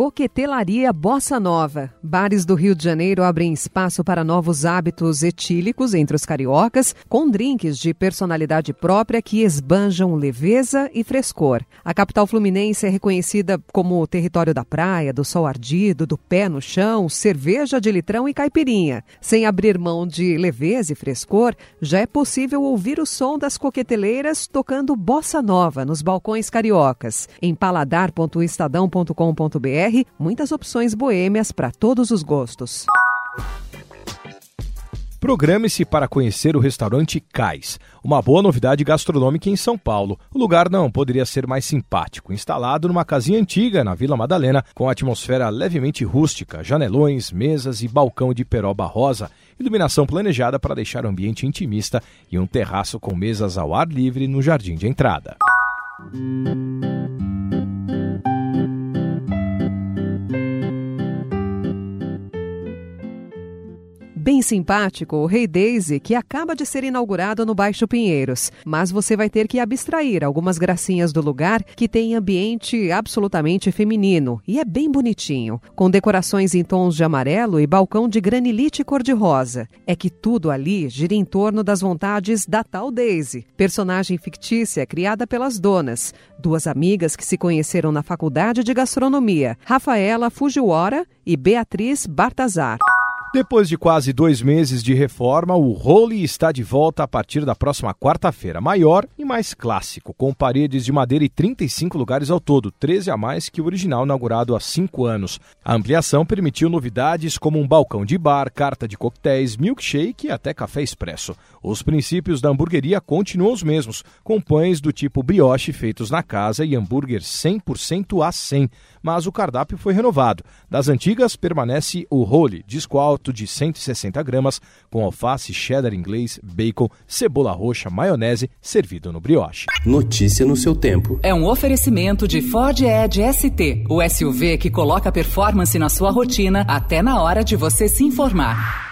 Coquetelaria Bossa Nova. Bares do Rio de Janeiro abrem espaço para novos hábitos etílicos entre os cariocas, com drinks de personalidade própria que esbanjam leveza e frescor. A capital fluminense é reconhecida como o território da praia, do sol ardido, do pé no chão, cerveja de litrão e caipirinha. Sem abrir mão de leveza e frescor, já é possível ouvir o som das coqueteleiras tocando bossa nova nos balcões cariocas. Em paladar.estadão.com.br muitas opções boêmias para todos os gostos. Programe-se para conhecer o restaurante Cais, uma boa novidade gastronômica em São Paulo. O lugar não poderia ser mais simpático, instalado numa casinha antiga na Vila Madalena, com atmosfera levemente rústica, janelões, mesas e balcão de peroba rosa, iluminação planejada para deixar o ambiente intimista e um terraço com mesas ao ar livre no jardim de entrada. Bem simpático o Rei Daisy, que acaba de ser inaugurado no Baixo Pinheiros. Mas você vai ter que abstrair algumas gracinhas do lugar que tem ambiente absolutamente feminino e é bem bonitinho, com decorações em tons de amarelo e balcão de granilite cor-de-rosa. É que tudo ali gira em torno das vontades da tal Daisy, personagem fictícia criada pelas donas, duas amigas que se conheceram na faculdade de gastronomia, Rafaela Fujiwara e Beatriz Bartazar. Depois de quase dois meses de reforma, o Role está de volta a partir da próxima quarta-feira, maior e mais clássico, com paredes de madeira e 35 lugares ao todo, 13 a mais que o original inaugurado há cinco anos. A ampliação permitiu novidades como um balcão de bar, carta de coquetéis, milkshake e até café expresso. Os princípios da hamburgueria continuam os mesmos, com pães do tipo brioche feitos na casa e hambúrguer 100% a 100, mas o cardápio foi renovado. Das antigas permanece o Role, disco alto de 160 gramas, com alface, cheddar inglês, bacon, cebola roxa, maionese, servido no brioche. Notícia no seu tempo. É um oferecimento de Ford Edge ST, o SUV que coloca performance na sua rotina até na hora de você se informar.